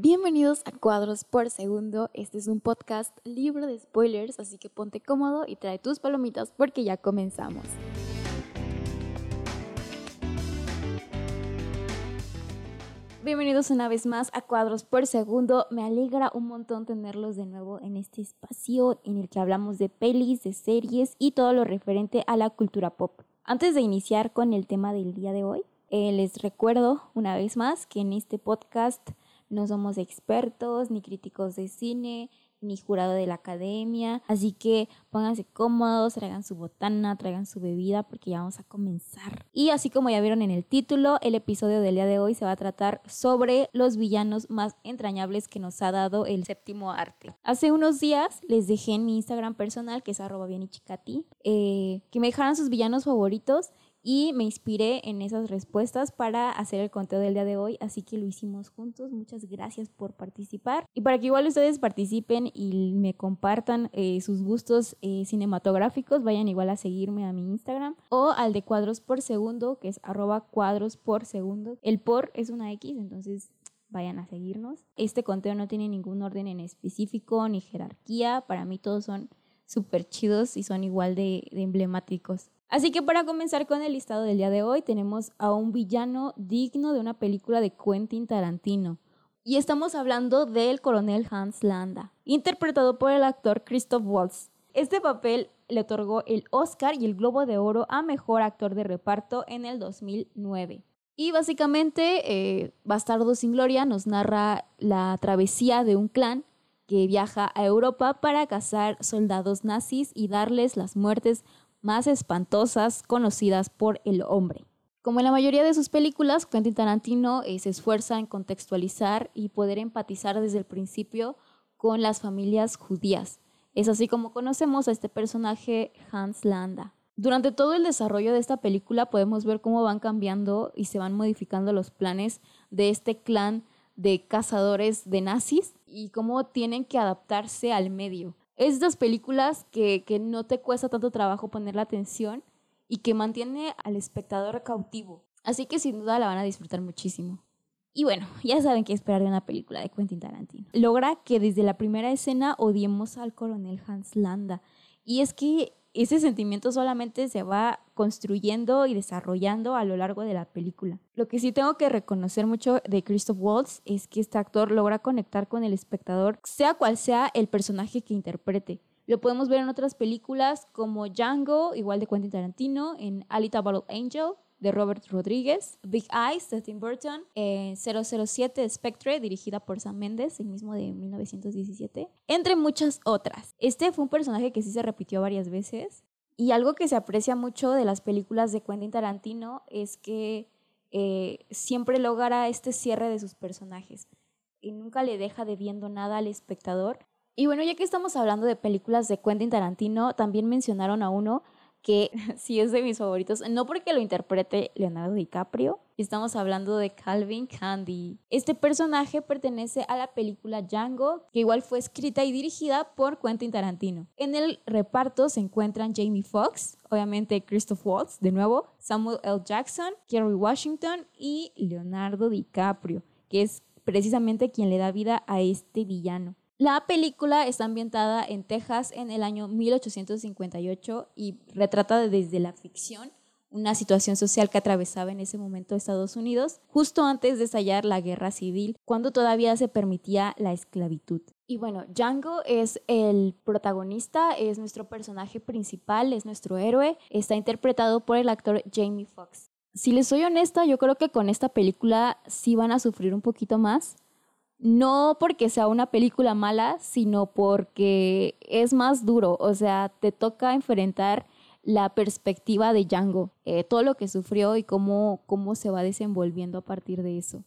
Bienvenidos a Cuadros por Segundo. Este es un podcast libre de spoilers, así que ponte cómodo y trae tus palomitas porque ya comenzamos. Bienvenidos una vez más a Cuadros por Segundo. Me alegra un montón tenerlos de nuevo en este espacio en el que hablamos de pelis, de series y todo lo referente a la cultura pop. Antes de iniciar con el tema del día de hoy, eh, les recuerdo una vez más que en este podcast no somos expertos ni críticos de cine ni jurado de la academia, así que pónganse cómodos, traigan su botana, traigan su bebida porque ya vamos a comenzar. Y así como ya vieron en el título, el episodio del día de hoy se va a tratar sobre los villanos más entrañables que nos ha dado el séptimo arte. Hace unos días les dejé en mi Instagram personal, que es arroba eh, que me dejaran sus villanos favoritos y me inspiré en esas respuestas para hacer el conteo del día de hoy, así que lo hicimos juntos. Muchas gracias por participar y para que igual ustedes participen y me compartan eh, sus gustos eh, cinematográficos, vayan igual a seguirme a mi Instagram o al de cuadros por segundo, que es arroba cuadros por segundo. El por es una X, entonces vayan a seguirnos. Este conteo no tiene ningún orden en específico ni jerarquía, para mí todos son súper chidos y son igual de emblemáticos. Así que para comenzar con el listado del día de hoy tenemos a un villano digno de una película de Quentin Tarantino. Y estamos hablando del coronel Hans Landa, interpretado por el actor Christoph Waltz. Este papel le otorgó el Oscar y el Globo de Oro a Mejor Actor de Reparto en el 2009. Y básicamente, eh, Bastardo sin Gloria nos narra la travesía de un clan que viaja a Europa para cazar soldados nazis y darles las muertes más espantosas conocidas por el hombre. Como en la mayoría de sus películas, Quentin Tarantino eh, se esfuerza en contextualizar y poder empatizar desde el principio con las familias judías. Es así como conocemos a este personaje Hans Landa. Durante todo el desarrollo de esta película podemos ver cómo van cambiando y se van modificando los planes de este clan de cazadores de nazis y cómo tienen que adaptarse al medio. Es de películas que, que no te cuesta tanto trabajo poner la atención y que mantiene al espectador cautivo. Así que sin duda la van a disfrutar muchísimo. Y bueno, ya saben qué esperar de una película de Quentin Tarantino. Logra que desde la primera escena odiemos al coronel Hans Landa. Y es que ese sentimiento solamente se va construyendo y desarrollando a lo largo de la película. Lo que sí tengo que reconocer mucho de Christoph Waltz es que este actor logra conectar con el espectador, sea cual sea el personaje que interprete. Lo podemos ver en otras películas como Django, igual de Quentin Tarantino, en Alita Battle Angel, de Robert Rodríguez, Big Eyes de Tim Burton, 007 eh, Spectre dirigida por Sam Mendes, el mismo de 1917, entre muchas otras. Este fue un personaje que sí se repitió varias veces y algo que se aprecia mucho de las películas de Quentin Tarantino es que eh, siempre logra este cierre de sus personajes y nunca le deja debiendo nada al espectador. Y bueno, ya que estamos hablando de películas de Quentin Tarantino, también mencionaron a uno que sí es de mis favoritos, no porque lo interprete Leonardo DiCaprio, estamos hablando de Calvin Candy. Este personaje pertenece a la película Django, que igual fue escrita y dirigida por Quentin Tarantino. En el reparto se encuentran Jamie Foxx, obviamente Christoph Waltz, de nuevo, Samuel L. Jackson, Kerry Washington y Leonardo DiCaprio, que es precisamente quien le da vida a este villano. La película está ambientada en Texas en el año 1858 y retrata desde la ficción una situación social que atravesaba en ese momento Estados Unidos, justo antes de estallar la guerra civil, cuando todavía se permitía la esclavitud. Y bueno, Django es el protagonista, es nuestro personaje principal, es nuestro héroe, está interpretado por el actor Jamie Foxx. Si les soy honesta, yo creo que con esta película sí van a sufrir un poquito más, no porque sea una película mala, sino porque es más duro, o sea, te toca enfrentar la perspectiva de Django, eh, todo lo que sufrió y cómo, cómo se va desenvolviendo a partir de eso.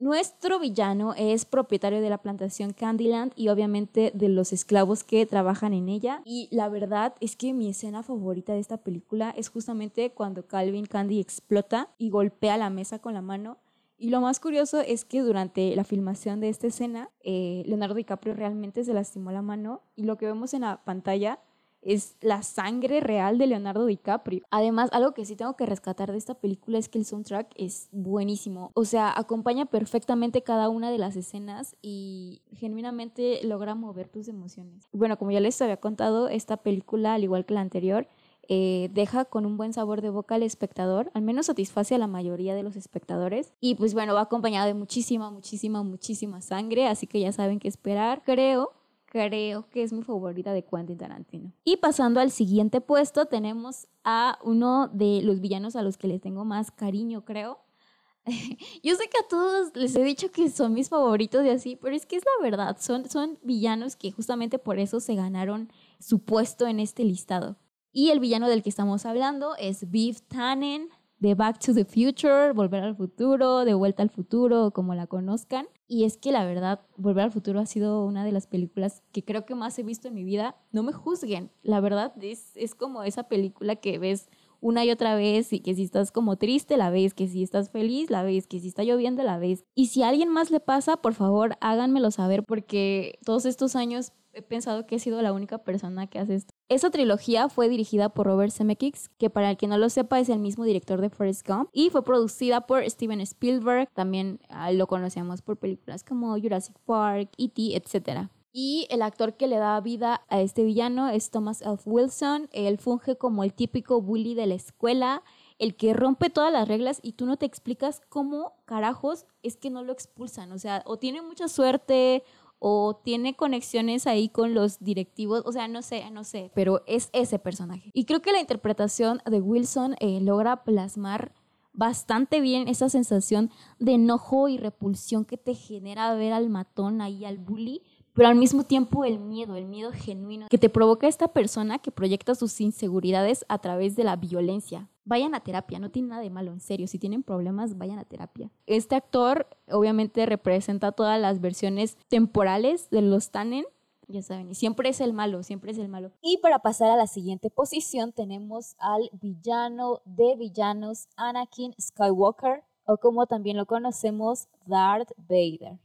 Nuestro villano es propietario de la plantación Candyland y obviamente de los esclavos que trabajan en ella. Y la verdad es que mi escena favorita de esta película es justamente cuando Calvin Candy explota y golpea la mesa con la mano y lo más curioso es que durante la filmación de esta escena, eh, Leonardo DiCaprio realmente se lastimó la mano y lo que vemos en la pantalla es la sangre real de Leonardo DiCaprio. Además, algo que sí tengo que rescatar de esta película es que el soundtrack es buenísimo. O sea, acompaña perfectamente cada una de las escenas y genuinamente logra mover tus emociones. Bueno, como ya les había contado, esta película, al igual que la anterior, eh, deja con un buen sabor de boca al espectador, al menos satisface a la mayoría de los espectadores. Y pues bueno, va acompañado de muchísima, muchísima, muchísima sangre, así que ya saben qué esperar. Creo creo que es mi favorita de Quentin Tarantino. Y pasando al siguiente puesto, tenemos a uno de los villanos a los que les tengo más cariño, creo. Yo sé que a todos les he dicho que son mis favoritos y así, pero es que es la verdad, son, son villanos que justamente por eso se ganaron su puesto en este listado. Y el villano del que estamos hablando es Viv Tannen, de Back to the Future, Volver al Futuro, De Vuelta al Futuro, como la conozcan. Y es que la verdad, Volver al Futuro ha sido una de las películas que creo que más he visto en mi vida. No me juzguen, la verdad es, es como esa película que ves una y otra vez y que si estás como triste la ves, que si estás feliz la ves, que si está lloviendo la ves. Y si a alguien más le pasa, por favor háganmelo saber porque todos estos años he pensado que he sido la única persona que hace esto. Esa trilogía fue dirigida por Robert Zemeckis, que para el que no lo sepa es el mismo director de Forrest Gump, y fue producida por Steven Spielberg, también ah, lo conocemos por películas como Jurassic Park, E.T., etc. Y el actor que le da vida a este villano es Thomas F. Wilson. Él funge como el típico bully de la escuela, el que rompe todas las reglas y tú no te explicas cómo carajos es que no lo expulsan. O sea, o tiene mucha suerte o tiene conexiones ahí con los directivos, o sea, no sé, no sé, pero es ese personaje. Y creo que la interpretación de Wilson eh, logra plasmar bastante bien esa sensación de enojo y repulsión que te genera ver al matón ahí, al bully, pero al mismo tiempo el miedo, el miedo genuino que te provoca esta persona que proyecta sus inseguridades a través de la violencia. Vayan a terapia, no tiene nada de malo, en serio. Si tienen problemas, vayan a terapia. Este actor obviamente representa todas las versiones temporales de los Tannen, ya saben, y siempre es el malo, siempre es el malo. Y para pasar a la siguiente posición tenemos al villano de villanos, Anakin Skywalker, o como también lo conocemos, Darth Vader.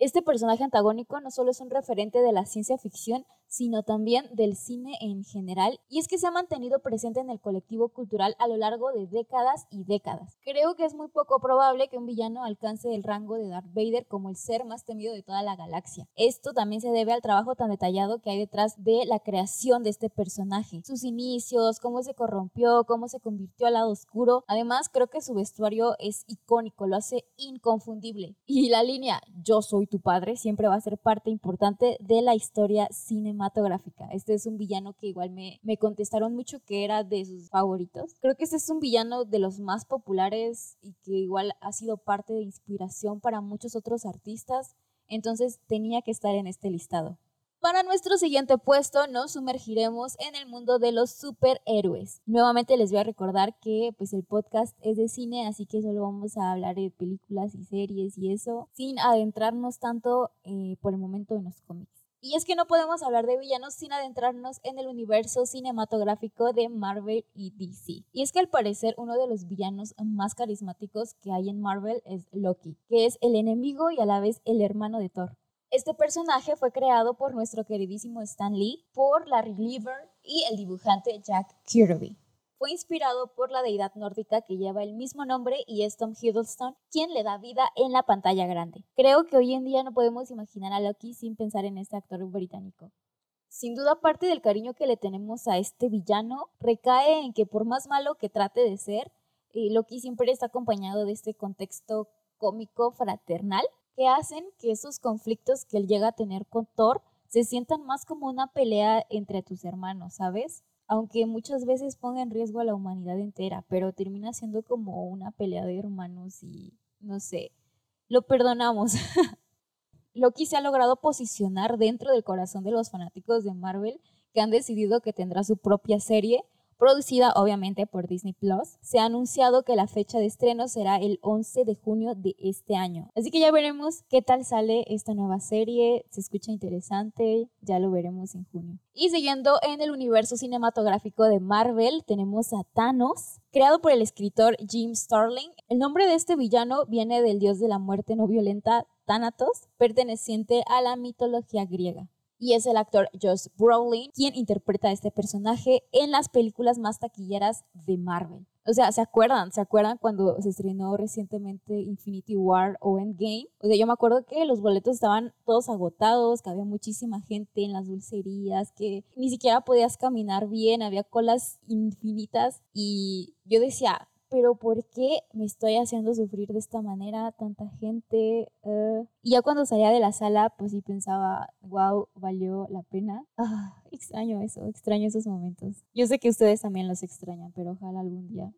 Este personaje antagónico no solo es un referente de la ciencia ficción, sino también del cine en general, y es que se ha mantenido presente en el colectivo cultural a lo largo de décadas y décadas. Creo que es muy poco probable que un villano alcance el rango de Darth Vader como el ser más temido de toda la galaxia. Esto también se debe al trabajo tan detallado que hay detrás de la creación de este personaje, sus inicios, cómo se corrompió, cómo se convirtió al lado oscuro. Además, creo que su vestuario es icónico, lo hace inconfundible. Y la línea Yo soy tu padre siempre va a ser parte importante de la historia cinematográfica. Este es un villano que igual me, me contestaron mucho que era de sus favoritos. Creo que este es un villano de los más populares y que igual ha sido parte de inspiración para muchos otros artistas, entonces tenía que estar en este listado. Para nuestro siguiente puesto nos sumergiremos en el mundo de los superhéroes. Nuevamente les voy a recordar que pues el podcast es de cine, así que solo vamos a hablar de películas y series y eso, sin adentrarnos tanto eh, por el momento en los cómics. Y es que no podemos hablar de villanos sin adentrarnos en el universo cinematográfico de Marvel y DC. Y es que al parecer uno de los villanos más carismáticos que hay en Marvel es Loki, que es el enemigo y a la vez el hermano de Thor. Este personaje fue creado por nuestro queridísimo Stan Lee, por Larry Lieber y el dibujante Jack Kirby fue inspirado por la deidad nórdica que lleva el mismo nombre y es Tom Hiddleston, quien le da vida en la pantalla grande. Creo que hoy en día no podemos imaginar a Loki sin pensar en este actor británico. Sin duda parte del cariño que le tenemos a este villano recae en que por más malo que trate de ser, eh, Loki siempre está acompañado de este contexto cómico fraternal que hacen que esos conflictos que él llega a tener con Thor se sientan más como una pelea entre tus hermanos, ¿sabes? aunque muchas veces ponga en riesgo a la humanidad entera, pero termina siendo como una pelea de hermanos y no sé, lo perdonamos. Loki se ha logrado posicionar dentro del corazón de los fanáticos de Marvel que han decidido que tendrá su propia serie producida obviamente por Disney Plus. Se ha anunciado que la fecha de estreno será el 11 de junio de este año. Así que ya veremos qué tal sale esta nueva serie. Se escucha interesante, ya lo veremos en junio. Y siguiendo en el universo cinematográfico de Marvel, tenemos a Thanos, creado por el escritor Jim Starling. El nombre de este villano viene del dios de la muerte no violenta Thanatos, perteneciente a la mitología griega. Y es el actor Josh Brolin quien interpreta a este personaje en las películas más taquilleras de Marvel. O sea, ¿se acuerdan? ¿Se acuerdan cuando se estrenó recientemente Infinity War o Endgame? O sea, yo me acuerdo que los boletos estaban todos agotados, que había muchísima gente en las dulcerías, que ni siquiera podías caminar bien, había colas infinitas y yo decía, pero ¿por qué me estoy haciendo sufrir de esta manera tanta gente? Eh, y ya cuando salía de la sala, pues sí pensaba, wow, valió la pena. Ah, extraño eso, extraño esos momentos. Yo sé que ustedes también los extrañan, pero ojalá algún día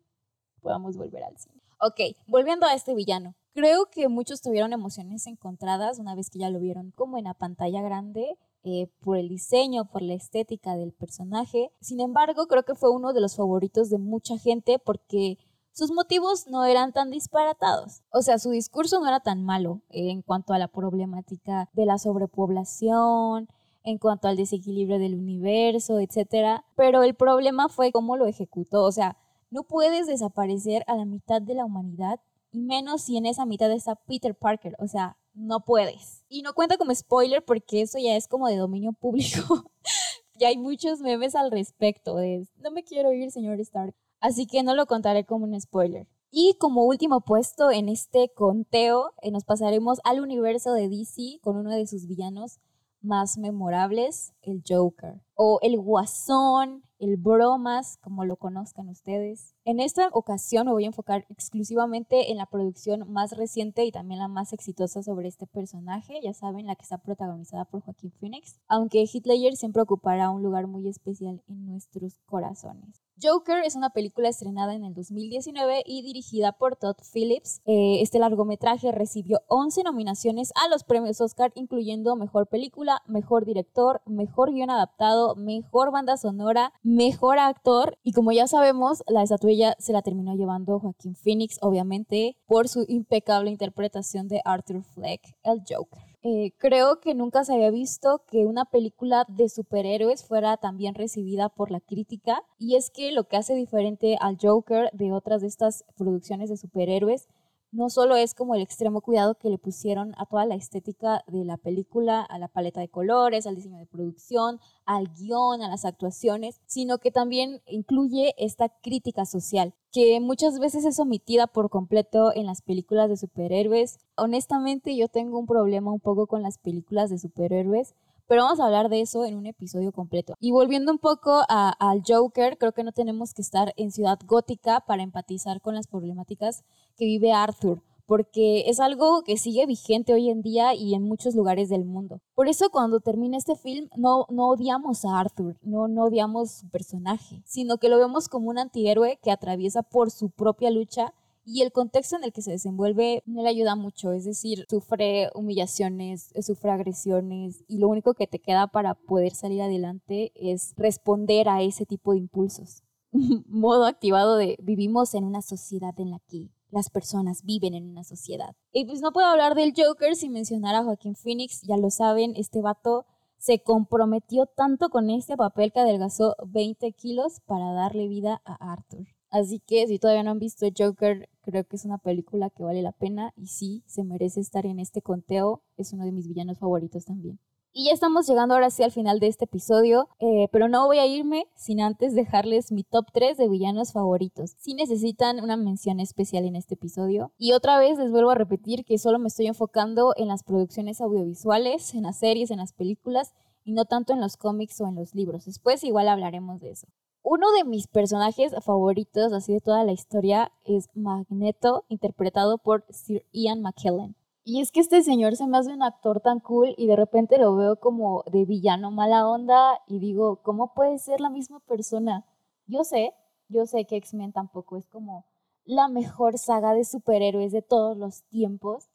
podamos volver al cine. Ok, volviendo a este villano. Creo que muchos tuvieron emociones encontradas una vez que ya lo vieron como en la pantalla grande, eh, por el diseño, por la estética del personaje. Sin embargo, creo que fue uno de los favoritos de mucha gente porque sus motivos no eran tan disparatados. O sea, su discurso no era tan malo en cuanto a la problemática de la sobrepoblación, en cuanto al desequilibrio del universo, etc. Pero el problema fue cómo lo ejecutó. O sea, no puedes desaparecer a la mitad de la humanidad y menos si en esa mitad está Peter Parker. O sea, no puedes. Y no cuenta como spoiler porque eso ya es como de dominio público. ya hay muchos memes al respecto no me quiero ir, señor Stark así que no lo contaré como un spoiler. Y como último puesto en este conteo, eh, nos pasaremos al universo de DC con uno de sus villanos más memorables, el Joker, o el Guasón, el Bromas, como lo conozcan ustedes. En esta ocasión me voy a enfocar exclusivamente en la producción más reciente y también la más exitosa sobre este personaje, ya saben, la que está protagonizada por Joaquín Phoenix, aunque Hitler siempre ocupará un lugar muy especial en nuestros corazones. Joker es una película estrenada en el 2019 y dirigida por Todd Phillips. Eh, este largometraje recibió 11 nominaciones a los premios Oscar, incluyendo Mejor Película, Mejor Director, Mejor Guión Adaptado, Mejor Banda Sonora, Mejor Actor y como ya sabemos, la estatuilla se la terminó llevando Joaquín Phoenix, obviamente, por su impecable interpretación de Arthur Fleck, el Joker. Eh, creo que nunca se había visto que una película de superhéroes fuera tan bien recibida por la crítica y es que lo que hace diferente al Joker de otras de estas producciones de superhéroes no solo es como el extremo cuidado que le pusieron a toda la estética de la película, a la paleta de colores, al diseño de producción, al guion, a las actuaciones, sino que también incluye esta crítica social, que muchas veces es omitida por completo en las películas de superhéroes. Honestamente yo tengo un problema un poco con las películas de superhéroes pero vamos a hablar de eso en un episodio completo. Y volviendo un poco al Joker, creo que no tenemos que estar en Ciudad Gótica para empatizar con las problemáticas que vive Arthur porque es algo que sigue vigente hoy en día y en muchos lugares del mundo. Por eso cuando termina este film no, no odiamos a Arthur, no, no odiamos su personaje, sino que lo vemos como un antihéroe que atraviesa por su propia lucha y el contexto en el que se desenvuelve no le ayuda mucho, es decir, sufre humillaciones, sufre agresiones y lo único que te queda para poder salir adelante es responder a ese tipo de impulsos. Modo activado de vivimos en una sociedad en la que las personas viven en una sociedad. Y pues no puedo hablar del Joker sin mencionar a Joaquín Phoenix, ya lo saben, este vato se comprometió tanto con este papel que adelgazó 20 kilos para darle vida a Arthur. Así que si todavía no han visto Joker, creo que es una película que vale la pena y sí, se merece estar en este conteo. Es uno de mis villanos favoritos también. Y ya estamos llegando ahora sí al final de este episodio, eh, pero no voy a irme sin antes dejarles mi top 3 de villanos favoritos. Si necesitan una mención especial en este episodio. Y otra vez les vuelvo a repetir que solo me estoy enfocando en las producciones audiovisuales, en las series, en las películas y no tanto en los cómics o en los libros. Después igual hablaremos de eso. Uno de mis personajes favoritos, así de toda la historia, es Magneto, interpretado por Sir Ian McKellen. Y es que este señor se me hace un actor tan cool y de repente lo veo como de villano mala onda y digo, ¿cómo puede ser la misma persona? Yo sé, yo sé que X-Men tampoco es como la mejor saga de superhéroes de todos los tiempos,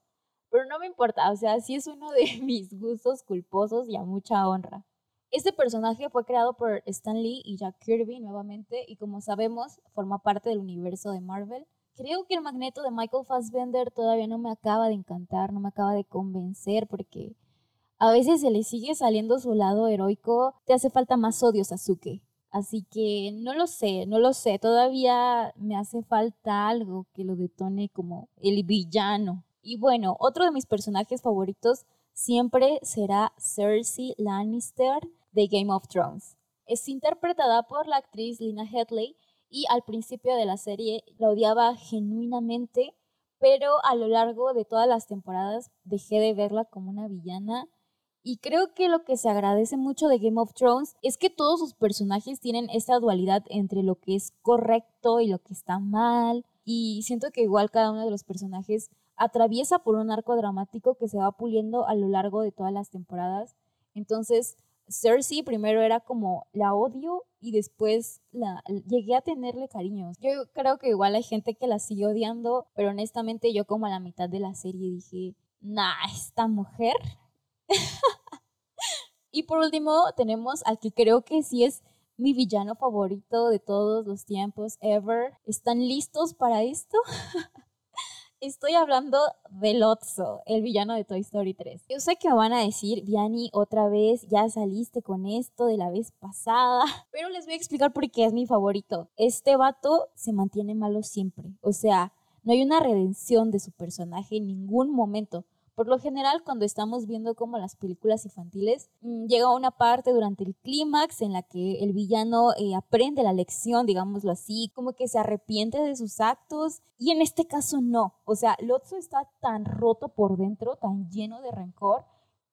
pero no me importa, o sea, sí es uno de mis gustos culposos y a mucha honra. Este personaje fue creado por Stan Lee y Jack Kirby nuevamente y como sabemos forma parte del universo de Marvel. Creo que el magneto de Michael Fassbender todavía no me acaba de encantar, no me acaba de convencer porque a veces se le sigue saliendo su lado heroico, te hace falta más odio Sasuke. Así que no lo sé, no lo sé, todavía me hace falta algo que lo detone como el villano. Y bueno, otro de mis personajes favoritos siempre será Cersei Lannister de Game of Thrones. Es interpretada por la actriz Lina Headley y al principio de la serie la odiaba genuinamente, pero a lo largo de todas las temporadas dejé de verla como una villana. Y creo que lo que se agradece mucho de Game of Thrones es que todos sus personajes tienen esta dualidad entre lo que es correcto y lo que está mal. Y siento que igual cada uno de los personajes atraviesa por un arco dramático que se va puliendo a lo largo de todas las temporadas. Entonces, Cersei primero era como la odio y después la llegué a tenerle cariños. Yo creo que igual hay gente que la sigue odiando, pero honestamente yo como a la mitad de la serie dije, nah, esta mujer. y por último tenemos al que creo que sí es mi villano favorito de todos los tiempos ever. ¿Están listos para esto? Estoy hablando de Lotso, el villano de Toy Story 3. Yo sé que me van a decir, Vianney, otra vez ya saliste con esto de la vez pasada, pero les voy a explicar por qué es mi favorito. Este vato se mantiene malo siempre, o sea, no hay una redención de su personaje en ningún momento. Por lo general, cuando estamos viendo como las películas infantiles, mm, llega una parte durante el clímax en la que el villano eh, aprende la lección, digámoslo así, como que se arrepiente de sus actos, y en este caso no. O sea, Lotso está tan roto por dentro, tan lleno de rencor,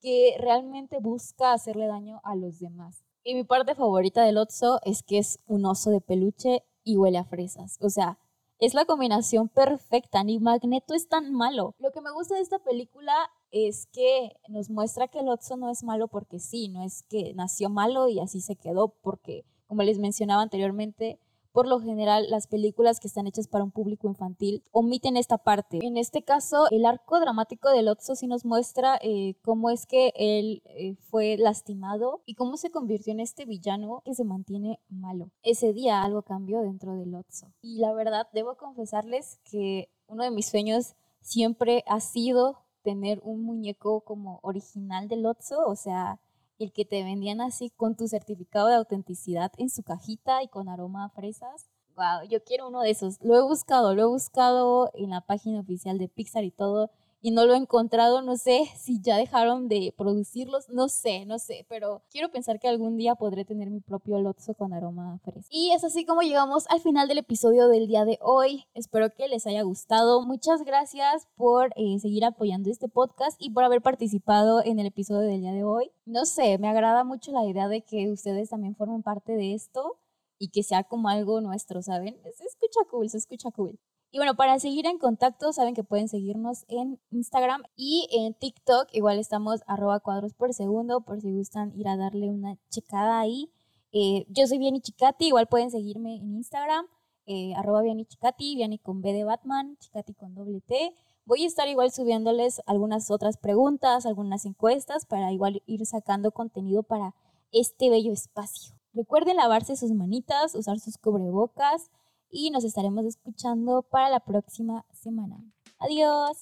que realmente busca hacerle daño a los demás. Y mi parte favorita de Lotso es que es un oso de peluche y huele a fresas. O sea, es la combinación perfecta, ni Magneto es tan malo. Lo que me gusta de esta película es que nos muestra que Lotso no es malo porque sí, no es que nació malo y así se quedó, porque como les mencionaba anteriormente, por lo general las películas que están hechas para un público infantil omiten esta parte. En este caso, el arco dramático de Lotso sí nos muestra eh, cómo es que él eh, fue lastimado y cómo se convirtió en este villano que se mantiene malo. Ese día algo cambió dentro de Lotso. Y la verdad, debo confesarles que uno de mis sueños siempre ha sido tener un muñeco como original de Lotso, o sea, el que te vendían así con tu certificado de autenticidad en su cajita y con aroma a fresas. Wow, yo quiero uno de esos. Lo he buscado, lo he buscado en la página oficial de Pixar y todo y no lo he encontrado. No sé si ya dejaron de producirlos, no sé, no sé, pero quiero pensar que algún día podré tener mi propio Lotso con aroma fresco. Y es así como llegamos al final del episodio del día de hoy. Espero que les haya gustado. Muchas gracias por eh, seguir apoyando este podcast y por haber participado en el episodio del día de hoy. No sé, me agrada mucho la idea de que ustedes también formen parte de esto y que sea como algo nuestro, ¿saben? Se escucha cool, se escucha cool. Y bueno, para seguir en contacto, saben que pueden seguirnos en Instagram y en TikTok. Igual estamos arroba cuadros por segundo por si gustan ir a darle una checada ahí. Eh, yo soy Viani Chicati, igual pueden seguirme en Instagram, eh, arroba Viani Chicati, Viani con B de Batman, Chicati con doble T. Voy a estar igual subiéndoles algunas otras preguntas, algunas encuestas para igual ir sacando contenido para este bello espacio. Recuerden lavarse sus manitas, usar sus cubrebocas, y nos estaremos escuchando para la próxima semana. Adiós.